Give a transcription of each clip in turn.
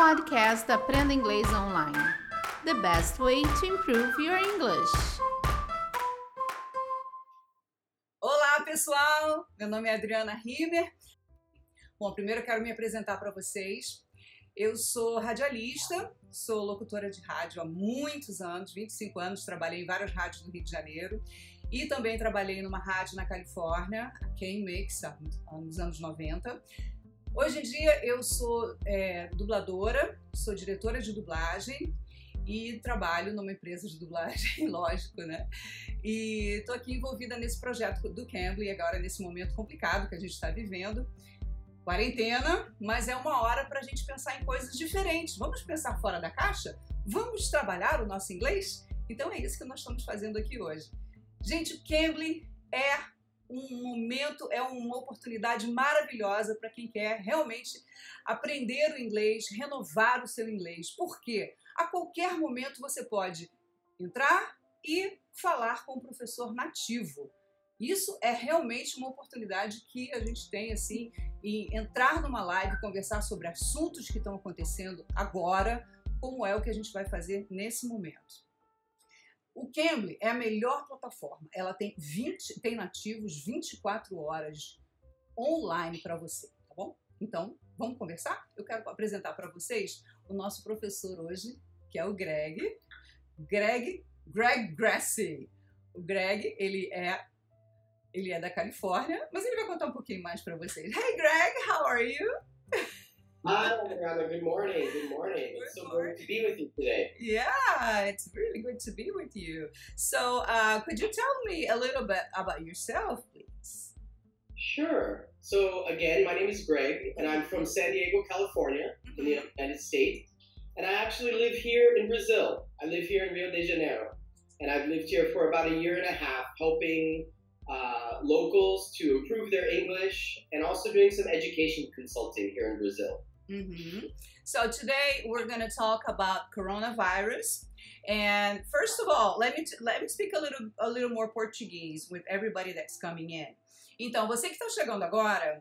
Podcast Aprenda Inglês Online. The best way to improve your English. Olá, pessoal! Meu nome é Adriana Rimmer. Bom, primeiro eu quero me apresentar para vocês. Eu sou radialista, sou locutora de rádio há muitos anos, 25 anos, trabalhei em várias rádios do Rio de Janeiro e também trabalhei numa rádio na Califórnia, a K-Mix, nos anos 90. Hoje em dia eu sou é, dubladora, sou diretora de dublagem e trabalho numa empresa de dublagem, lógico, né? E estou aqui envolvida nesse projeto do Cambly agora nesse momento complicado que a gente está vivendo. Quarentena, mas é uma hora para a gente pensar em coisas diferentes. Vamos pensar fora da caixa? Vamos trabalhar o nosso inglês? Então é isso que nós estamos fazendo aqui hoje. Gente, o Cambly é um momento, é uma oportunidade maravilhosa para quem quer realmente aprender o inglês, renovar o seu inglês. Por quê? A qualquer momento você pode entrar e falar com o professor nativo. Isso é realmente uma oportunidade que a gente tem assim em entrar numa live, conversar sobre assuntos que estão acontecendo agora, como é o que a gente vai fazer nesse momento. O Cambly é a melhor plataforma. Ela tem 20, tem nativos 24 horas online para você, tá bom? Então, vamos conversar? Eu quero apresentar para vocês o nosso professor hoje, que é o Greg. Greg, Greg Grassi. O Greg, ele é ele é da Califórnia, mas ele vai contar um pouquinho mais para vocês. Hey Greg, how are you? Hi, Mariana. Good morning. Good morning. Good it's so morning. good to be with you today. Yeah, it's really good to be with you. So, uh, could you tell me a little bit about yourself, please? Sure. So, again, my name is Greg, and I'm from San Diego, California, mm-hmm. in the mm-hmm. United States. And I actually live here in Brazil. I live here in Rio de Janeiro. And I've lived here for about a year and a half, helping uh, locals to improve their English and also doing some education consulting here in Brazil. Mm-hmm. So today we're going to talk about coronavirus. And first of all, let me let me speak a little a little more Portuguese with everybody that's coming in. Então, você que está chegando agora,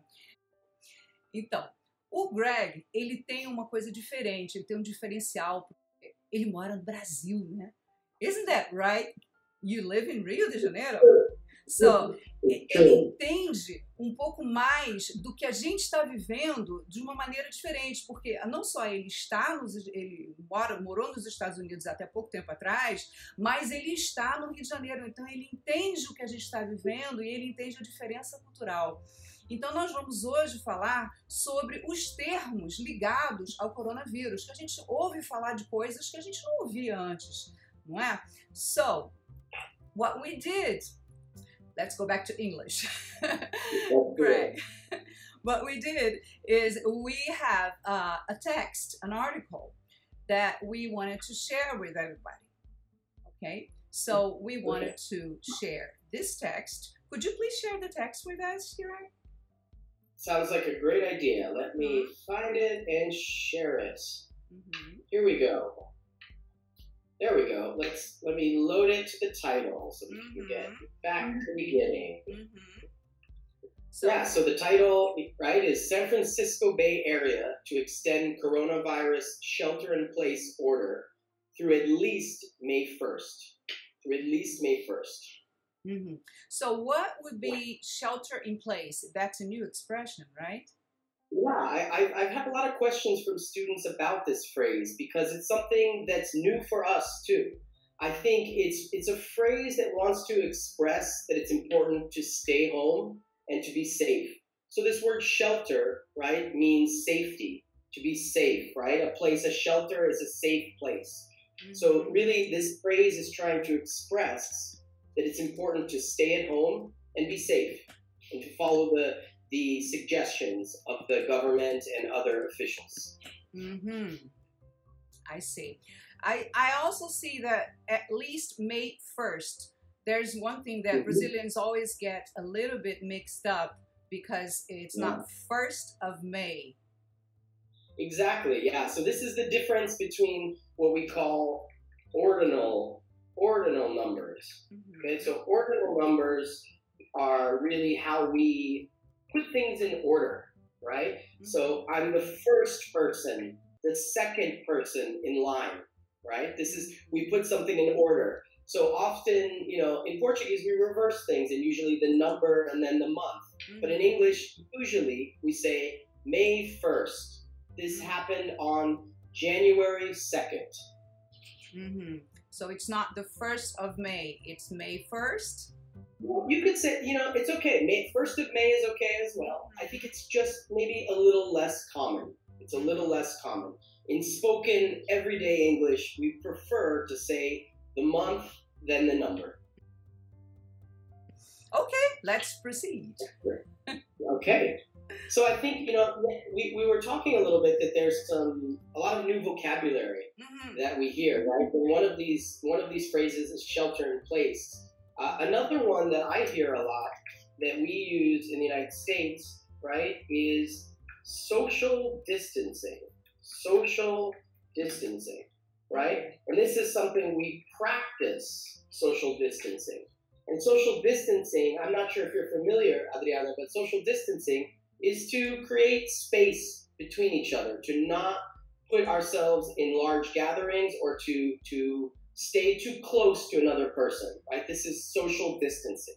então, o Greg, ele tem uma coisa diferente, ele tem um diferencial. Ele mora no Brasil, né? Isn't that right? You live in Rio de Janeiro? So, ele entende um pouco mais do que a gente está vivendo de uma maneira diferente, porque não só ele está nos, ele mora, morou nos Estados Unidos até pouco tempo atrás, mas ele está no Rio de Janeiro, então ele entende o que a gente está vivendo e ele entende a diferença cultural. Então, nós vamos hoje falar sobre os termos ligados ao coronavírus, que a gente ouve falar de coisas que a gente não ouvia antes, não é? So, what we did let's go back to English. Great. what we did is we have uh, a text, an article that we wanted to share with everybody. Okay, so we wanted to share this text. Could you please share the text with us, here? Sounds like a great idea. Let me mm-hmm. find it and share it. Mm-hmm. Here we go. There we go. Let's let me load it to the title so we mm-hmm. can get mm-hmm. back to the beginning. Mm-hmm. So, yeah, so the title, right, is San Francisco Bay Area to extend coronavirus shelter in place order through at least May 1st. Through at least May 1st. Mm-hmm. So, what would be shelter in place? That's a new expression, right? Yeah, I, I've had a lot of questions from students about this phrase because it's something that's new for us too. I think it's it's a phrase that wants to express that it's important to stay home and to be safe. So this word shelter, right, means safety, to be safe, right? A place, a shelter is a safe place. Mm-hmm. So really this phrase is trying to express that it's important to stay at home and be safe and to follow the the suggestions of the government and other officials. Mm-hmm. I see. I, I also see that at least May 1st, there's one thing that mm-hmm. Brazilians always get a little bit mixed up because it's yeah. not 1st of May. Exactly, yeah. So this is the difference between what we call ordinal ordinal numbers. Mm-hmm. Okay, so ordinal numbers are really how we put things in order, right? Mm-hmm. So I'm the first person the second person in line, right? This is, we put something in order. So often, you know, in Portuguese, we reverse things and usually the number and then the month. Mm-hmm. But in English, usually we say May 1st. This happened on January 2nd. hmm So it's not the first of May; it's May first. You could say, you know, it's okay. May, 1st of May is okay as well. I think it's just maybe a little less common. It's a little less common. In spoken everyday English, we prefer to say the month than the number. Okay, let's proceed. Okay. So I think, you know, we, we were talking a little bit that there's some a lot of new vocabulary hmm that we hear, right? And one of these one of these phrases is shelter in place. Uh, another one that I hear a lot that we use in the United States, right, is social distancing. Social distancing, right? And this is something we practice social distancing. And social distancing, I'm not sure if you're familiar, Adriana, but social distancing is to create space between each other, to not put ourselves in large gatherings or to to stay too close to another person, right? This is social distancing.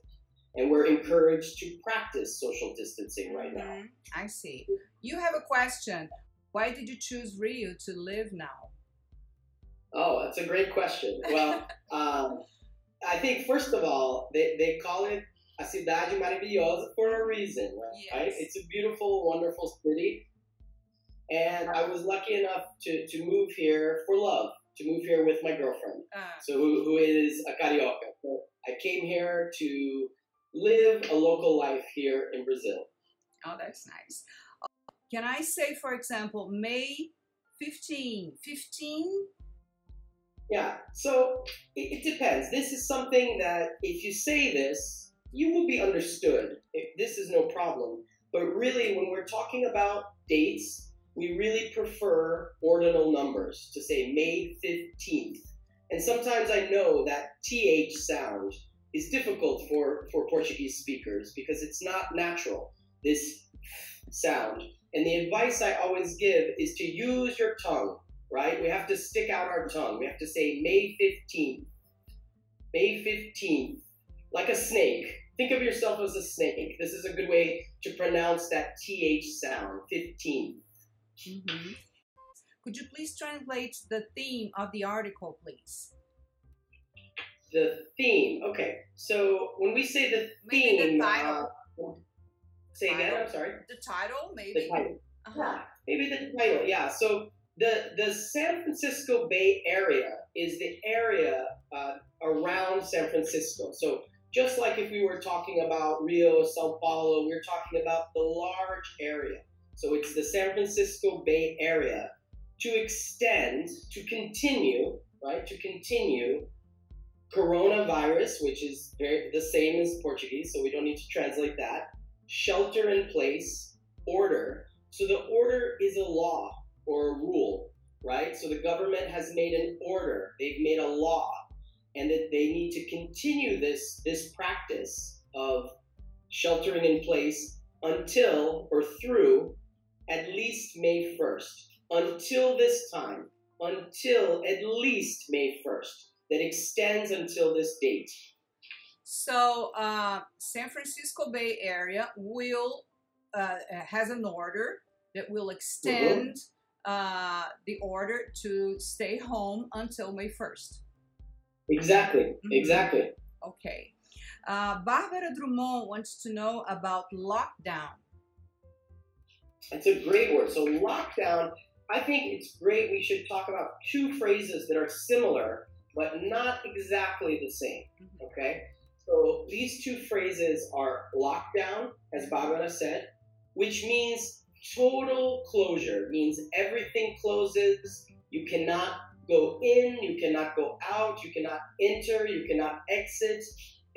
And we're encouraged to practice social distancing right now. Mhm. I see. You have a question. Why did you choose Rio to live now? Oh, that's a great question. Well, um, I think first of all, they, they call it a cidade maravilhosa for a reason, right? Yes. It's a beautiful, wonderful city. And I was lucky enough to, to move here for love, to move here with my girlfriend, Uh, so who, who is a carioca. So I came here to live a local life here in Brazil. oh, that's nice. Can I say, for example, May 15? 15? Yeah, so it, it depends. This is something that if you say this, you will be understood. If this is no problem. But really, when we're talking about dates, we really prefer ordinal numbers to say May 15th. And sometimes I know that TH sound is difficult for, for Portuguese speakers because it's not natural, this sound. And the advice I always give is to use your tongue right? We have to stick out our tongue. We have to say May 15th. May 15th. Like a snake. Think of yourself as a snake. This is a good way to pronounce that TH sound. 15th. Mhm. Could you please translate the theme of the article, please? The theme. Okay. So when we say the Maybe the theme. title. uh, say again, Title. I'm sorry. The title, maybe. The maybe? title. Uh-huh. Yeah, maybe the title. Yeah. So the the San Francisco Bay Area is the area uh, around San Francisco. So just like if we were talking about Rio, Sao Paulo, we're talking about the large area. So it's the San Francisco Bay Area to extend, to continue, right? To continue coronavirus, which is very the same as Portuguese, so we don't need to translate that. Shelter in place, order. So the order is a law or a rule, right? So the government has made an order, they've made a law, and that they need to continue this this practice of sheltering in place until or through at least May 1st. Until this time, until at least May 1st. That extends until this date. So, uh, San Francisco Bay Area will uh, has an order that will extend uh, the order to stay home until May 1st. Exactly, Mhm. exactly. Okay. Uh, Barbara Drummond wants to know about lockdown. It's a great word. So lockdown, I think it's great. We should talk about two phrases that are similar, but not exactly the same. Mhm. Okay? So these two phrases are lockdown, as Barbara said, which means total closure, means everything closes. You cannot go in, you cannot go out, you cannot enter, you cannot exit.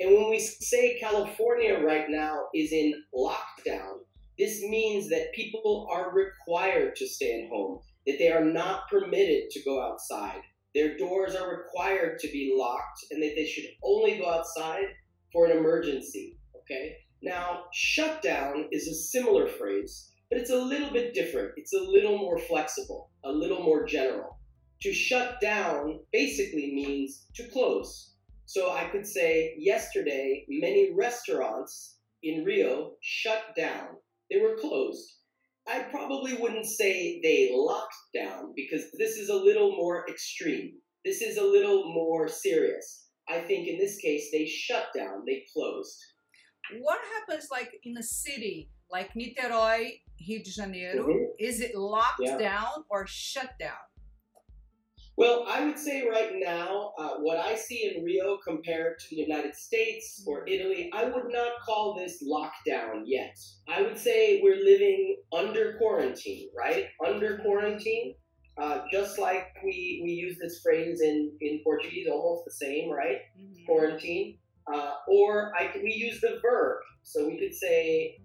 And when we say California right now is in lockdown, this means that people are required to stay at home, that they are not permitted to go outside. Their doors are required to be locked, and that they should only go outside for an emergency. Okay? Now, shutdown is a similar phrase, but it's a little bit different. It's a little more flexible, a little more general. To shut down basically means to close. So I could say yesterday, many restaurants in Rio shut down. They were closed. I probably wouldn't say they locked down because this is a little more extreme. This is a little more serious. I think in this case, they shut down, they closed. What happens like in a city like Niterói, Rio de Janeiro? Mhm. Is it locked Yeah. down or shut down? Well, I would say right now, uh, what I see in Rio compared to the United States or Italy, I would not call this lockdown yet. I would say we're living under quarantine, right? Under quarantine, uh, just like we, we use this phrase in, in Portuguese, almost the same, right? Mhm. Quarantine. Uh, or I, we use the verb. So we could say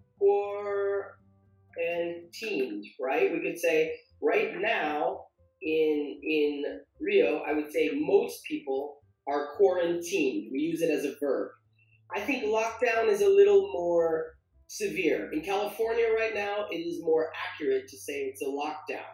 quarantined, right? We could say right now in in Rio, I would say most people are quarantined. We use it as a verb. I think lockdown is a little more severe. In California right now, it is more accurate to say it's a lockdown.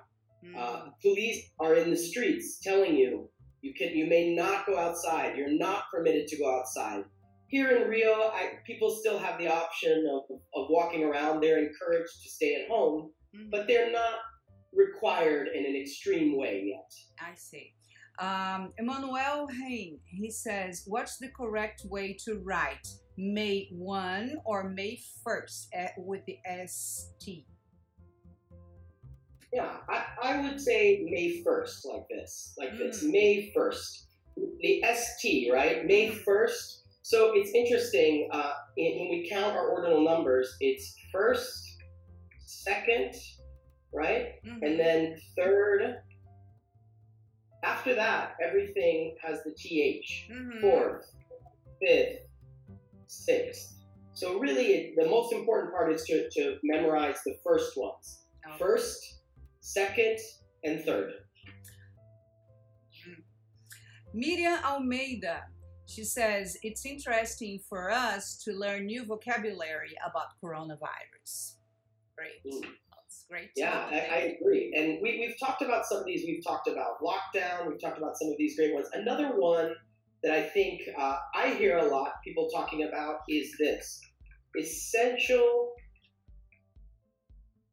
Uh, Mhm. police are in the streets telling you you can you may not go outside. You're not permitted to go outside. Here in Rio, I, people still have the option of, of walking around. They're encouraged to stay at home, Mhm. but they're not required in an extreme way yet. I see. Um, Emmanuel Hein, he says, what's the correct way to write May 1 or May 1st eh, with the ST? Yeah, I, I would say May 1st, like this, like this, Mm. May 1st. The ST, right? May Mm. 1st. So it's interesting, uh, in, when we count our ordinal numbers, it's first, second, right? Mhm. And then third. After that, everything has the TH. Mhm. Fourth, fifth, sixth. So really, the most important part is to, to memorize the first ones. Okay. First, second, and third. Miriam Almeida, she says, it's interesting for us to learn new vocabulary about coronavirus. Great. Mm. Great. Yeah, I. I agree. And we, we've talked about some of these. We've talked about lockdown. We've talked about some of these great ones. Another one that I think uh, I hear a lot people talking about is this essential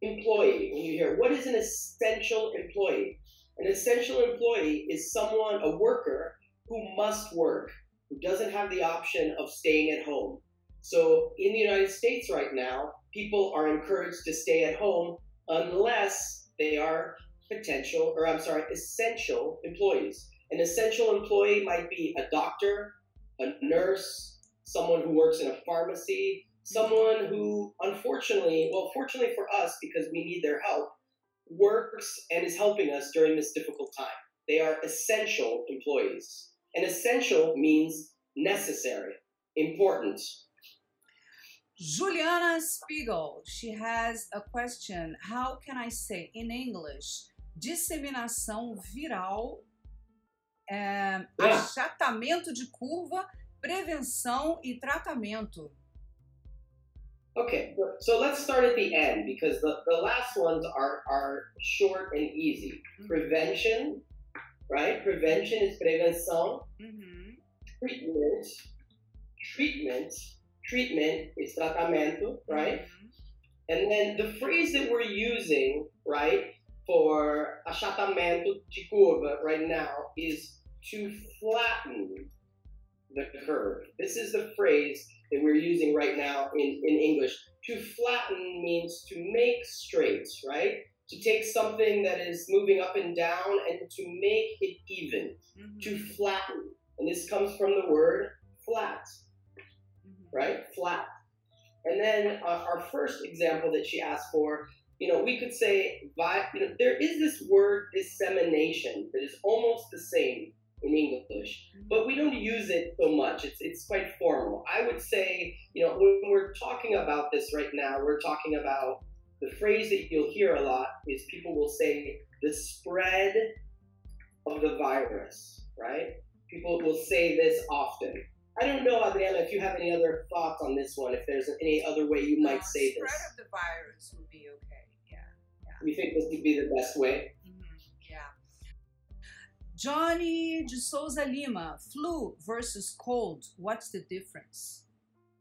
employee. When you hear, what is an essential employee? An essential employee is someone, a worker, who must work, who doesn't have the option of staying at home. So in the United States right now, people are encouraged to stay at home unless they are potential, or I'm sorry, essential employees. An essential employee might be a doctor, a nurse, someone who works in a pharmacy, someone who, unfortunately, well, fortunately for us, because we need their help, works and is helping us during this difficult time. They are essential employees. And essential means necessary, important. Juliana Spiegel, she has a question. How can I say in English disseminação viral, é, achatamento de curva, prevenção e tratamento? Okay, so let's start at the end because the, the last ones are, are short and easy. Prevention, right? Prevention is prevenção. Uhum. Treatment, treatment, treatment is tratamento, right? Uhum. And then the phrase that we're using, right, for achatamento de curva right now is to flatten the curve. This is the phrase that we're using right now in, in English. To flatten means to make straight, right? To take something that is moving up and down and to make it even, Uhum. to flatten. And this comes from the word flat. Right? Flat. And then uh, our first example that she asked for, you know, we could say, vi- you know, there is this word dissemination that is almost the same in English, but we don't use it so much. It's, it's quite formal. I would say, you know, when we're talking about this right now, we're talking about the phrase that you'll hear a lot is people will say the spread of the virus, right? People will say this often. I don't know, Adriana, if you have any other thoughts on this one, if there's any other way you might Uh, say spread this. Spread of the virus would be okay. Yeah. We think this would be the best way. Mhm, Yeah. Johnny de Souza Lima, flu versus cold. What's the difference?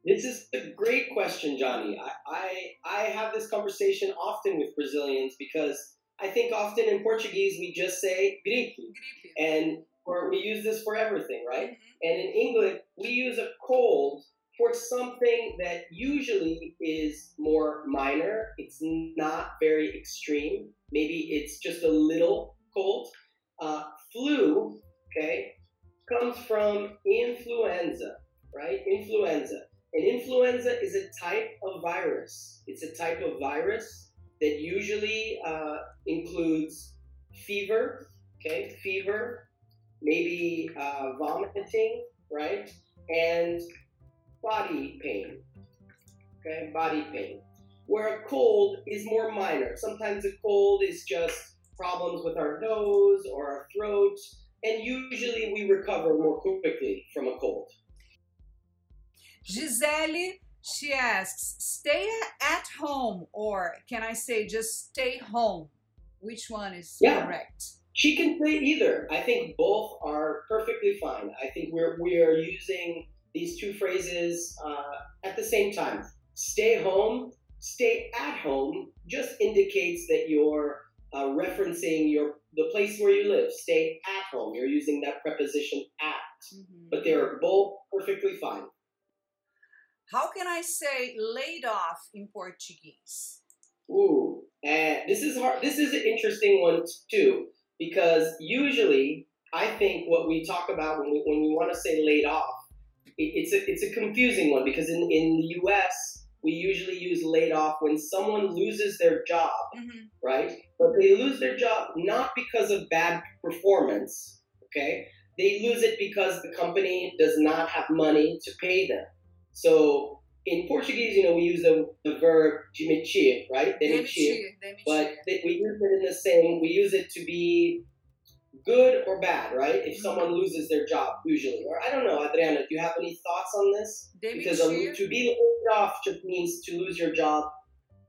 This is a great question, Johnny. I, I I have this conversation often with Brazilians because I think often in Portuguese we just say gripe, Gripe. and or we use this for everything, right? Mhm. And in English, we use a cold for something that usually is more minor. It's not very extreme. Maybe it's just a little cold. Uh, flu, okay, comes from influenza, right? Influenza. And influenza is a type of virus. It's a type of virus that usually uh, includes fever, okay, fever, maybe uh, vomiting, right? And body pain, okay, body pain. Where a cold is more minor. Sometimes a cold is just problems with our nose or our throat, and usually we recover more quickly from a cold. Gisele, she asks, stay at home or can I say just stay home? Which one is Yeah. correct? She can say either. I think both are perfectly fine. I think we're we are using these two phrases uh, at the same time. Stay home, stay at home just indicates that you're uh, referencing your the place where you live. Stay at home. You're using that preposition at, Mhm. but they are both perfectly fine. How can I say laid off in Portuguese? Ooh, and this is hard. This is an interesting one too, because usually I think what we talk about when we, when we want to say laid off, it, it's a it's a confusing one because in in the U.S. we usually use laid off when someone loses their job, Mhm. right? But they lose their job not because of bad performance, okay? They lose it because the company does not have money to pay them. So in Portuguese, you know, we use the, the verb demitir, right? Demitir. But we use it in the same, we use it to be good or bad, right? If someone loses their job, usually. Or I don't know, Adriana, do you have any thoughts on this? Demitir. Because um, to be laid off just means to lose your job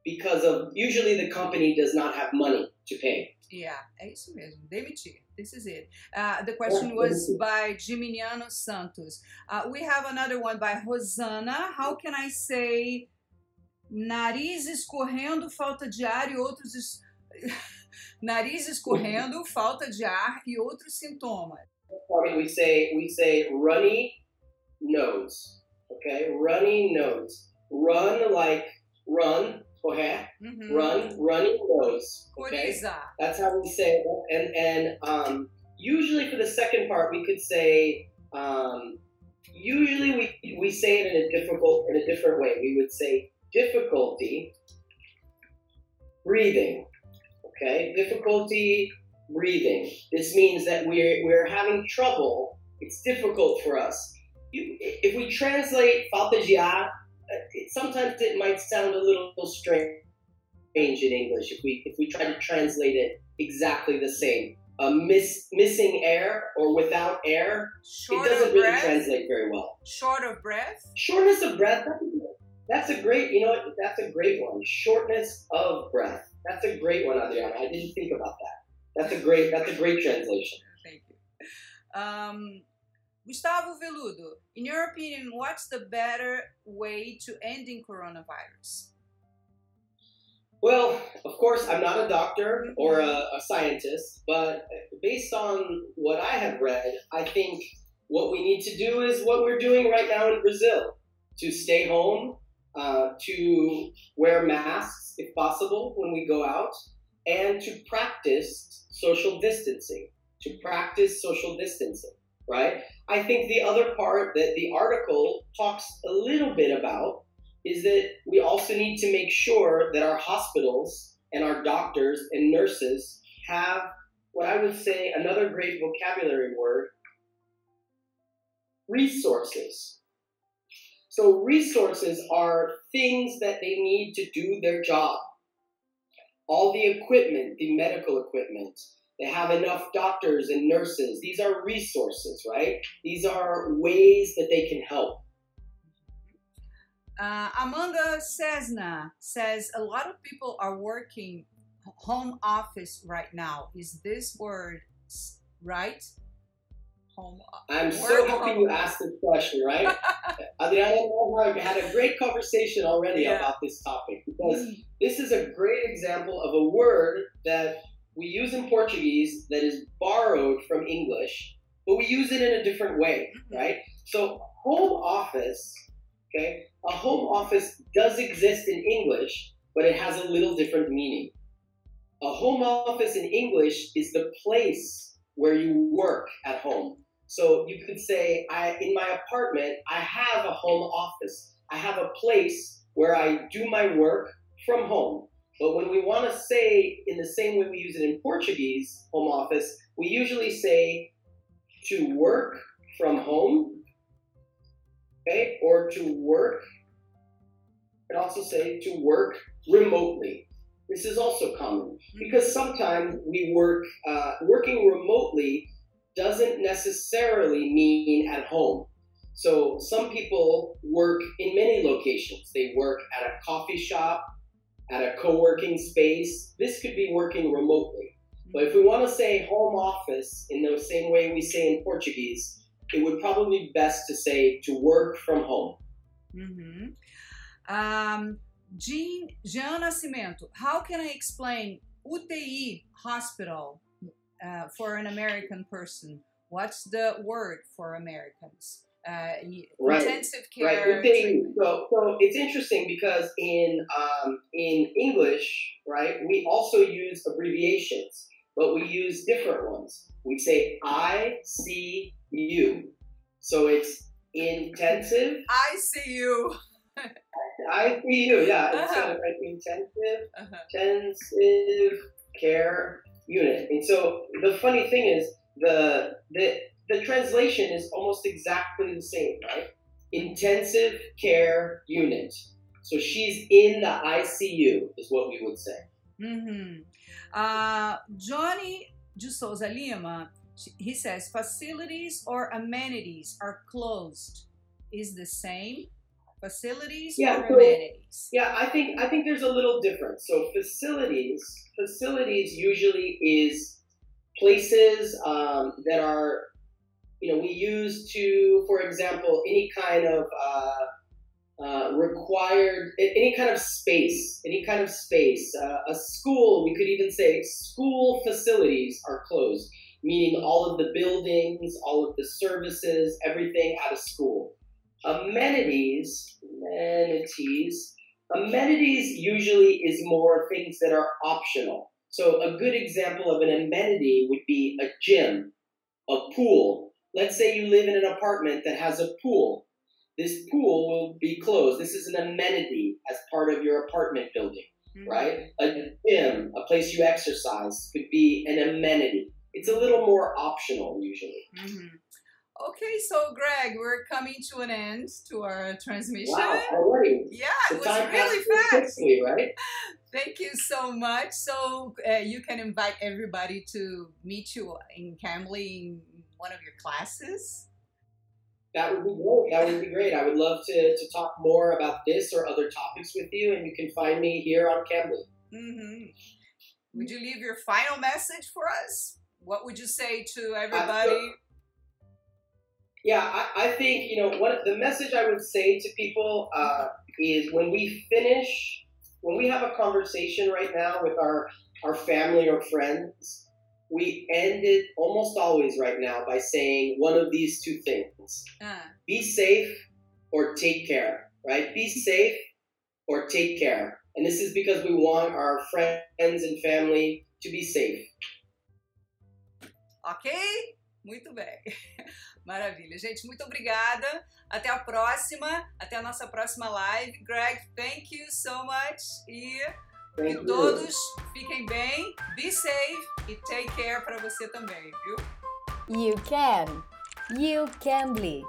because of, usually the company does not have money to pay. Yeah, é isso mesmo, demitir. This is it. Uh, the question was by Giminiano Santos. Uh, we have another one by Rosana. How can I say nariz escorrendo, falta de ar e outros. es- nariz escorrendo, falta de ar e outros sintomas? We say, we say runny nose, okay? Runny nose. Run like run, correr, Uhum. run, runny nose, okay? That's how we say it. And and um, usually for the second part, we could say um, usually we we say it in a difficult in a different way. We would say difficulty breathing. Okay, difficulty breathing. This means that we're we're having trouble. It's difficult for us. You, if we translate falta de ar, uh, it, sometimes it might sound a little strange in English if we if we try to translate it exactly the same. Uh, miss, missing air or without air, Short it doesn't really breath. translate very well. Short of breath. Shortness of breath, that's a, a great, you know what, that's a great one. Shortness of breath. That's a great one, Adriana. I didn't think about that. That's a great, that's a great translation. Thank you. Um, Gustavo Veludo, in your opinion, what's the better way to ending coronavirus? Well, of course, I'm not a doctor or a, a scientist, but based on what I have read, I think what we need to do is what we're doing right now in Brazil to stay home, uh, to wear masks if possible when we go out, and to practice social distancing. To practice social distancing, right? I think the other part that the article talks a little bit about is that we also need to make sure that our hospitals and our doctors and nurses have what I would say another great vocabulary word resources. So, resources are things that they need to do their job. All the equipment, the medical equipment, they have enough doctors and nurses. These are resources, right? These are ways that they can help. Uh, Amanda Cessna says a lot of people are working home office right now. Is this word right? Home. I'm so Work happy home. you asked this question, right? Adriana and I had a great conversation already Yeah. about this topic because Mm, this is a great example of a word that we use in Portuguese that is borrowed from English, but we use it in a different way, Mhm. right? So, home office, okay, a home office does exist in English, but it has a little different meaning. A home office in English is the place where you work at home. So you could say, I in my apartment, I have a home office. I have a place where I do my work from home. But when we want to say in the same way we use it in Portuguese, home office, we usually say to work from home, okay, or to work, and also say to work remotely. This is also common because sometimes we work uh, working remotely doesn't necessarily mean at home. So some people work in many locations. They work at a coffee shop, at a co-working space. This could be working remotely. But if we want to say home office in the same way we say in Portuguese, it would probably be best to say to work from home. Mhm. Um, Jean, Jean Nascimento, how can I explain UTI hospital uh, for an American person? What's the word for Americans? Uh, Right, Intensive Right. care. Thing. So, so it's interesting because in um, in English, right, we also use abbreviations, but we use different ones. We say I C U. So it's intensive. I see you. I C U. Yeah, it's Uh-huh. kind of like intensive, Uh-huh. intensive care unit. And so the funny thing is the the the translation is almost exactly the same, right? Intensive care unit. So she's in the ICU, is what we would say. Mhm. Uh, Johnny de Souza Lima, he says facilities or amenities are closed. Is the same facilities Yeah, or so- amenities? Yeah, I think I think there's a little difference. So facilities, facilities usually is places um, that are, you know, we use to, for example, any kind of uh, uh, required, any kind of space, any kind of space. Uh, a school, we could even say school facilities are closed, meaning all of the buildings, all of the services, everything out of school. Amenities, amenities, amenities usually is more things that are optional. So a good example of an amenity would be a gym, a pool. Let's say you live in an apartment that has a pool. This pool will be closed. This is an amenity as part of your apartment building, Mhm. right? A gym, a place you exercise, could be an amenity. It's a little more optional usually. Mhm. Okay, so Greg, we're coming to an end to our transmission. Wow, already. Yeah, The it was really fast. quickly, right? Thank you so much. So uh, you can invite everybody to meet you in Cambly in one of your classes. That would be great. That would be great. I would love to, to talk more about this or other topics with you, and you can find me here on Cambly. hmm Would you leave your final message for us? What would you say to everybody? Yeah, I, I think, you know, what the message I would say to people uh, is when we finish, when we have a conversation right now with our, our family or friends, we end it almost always right now by saying one of these two things Ah, be safe or take care, right? Be safe or take care. And this is because we want our friends and family to be safe. ok? Muito bem. Maravilha. Gente, muito obrigada. Até a próxima. Até a nossa próxima live. Greg, thank you so much. E Thank que you. todos fiquem bem, be safe e take care para você também, viu? You can. You can be.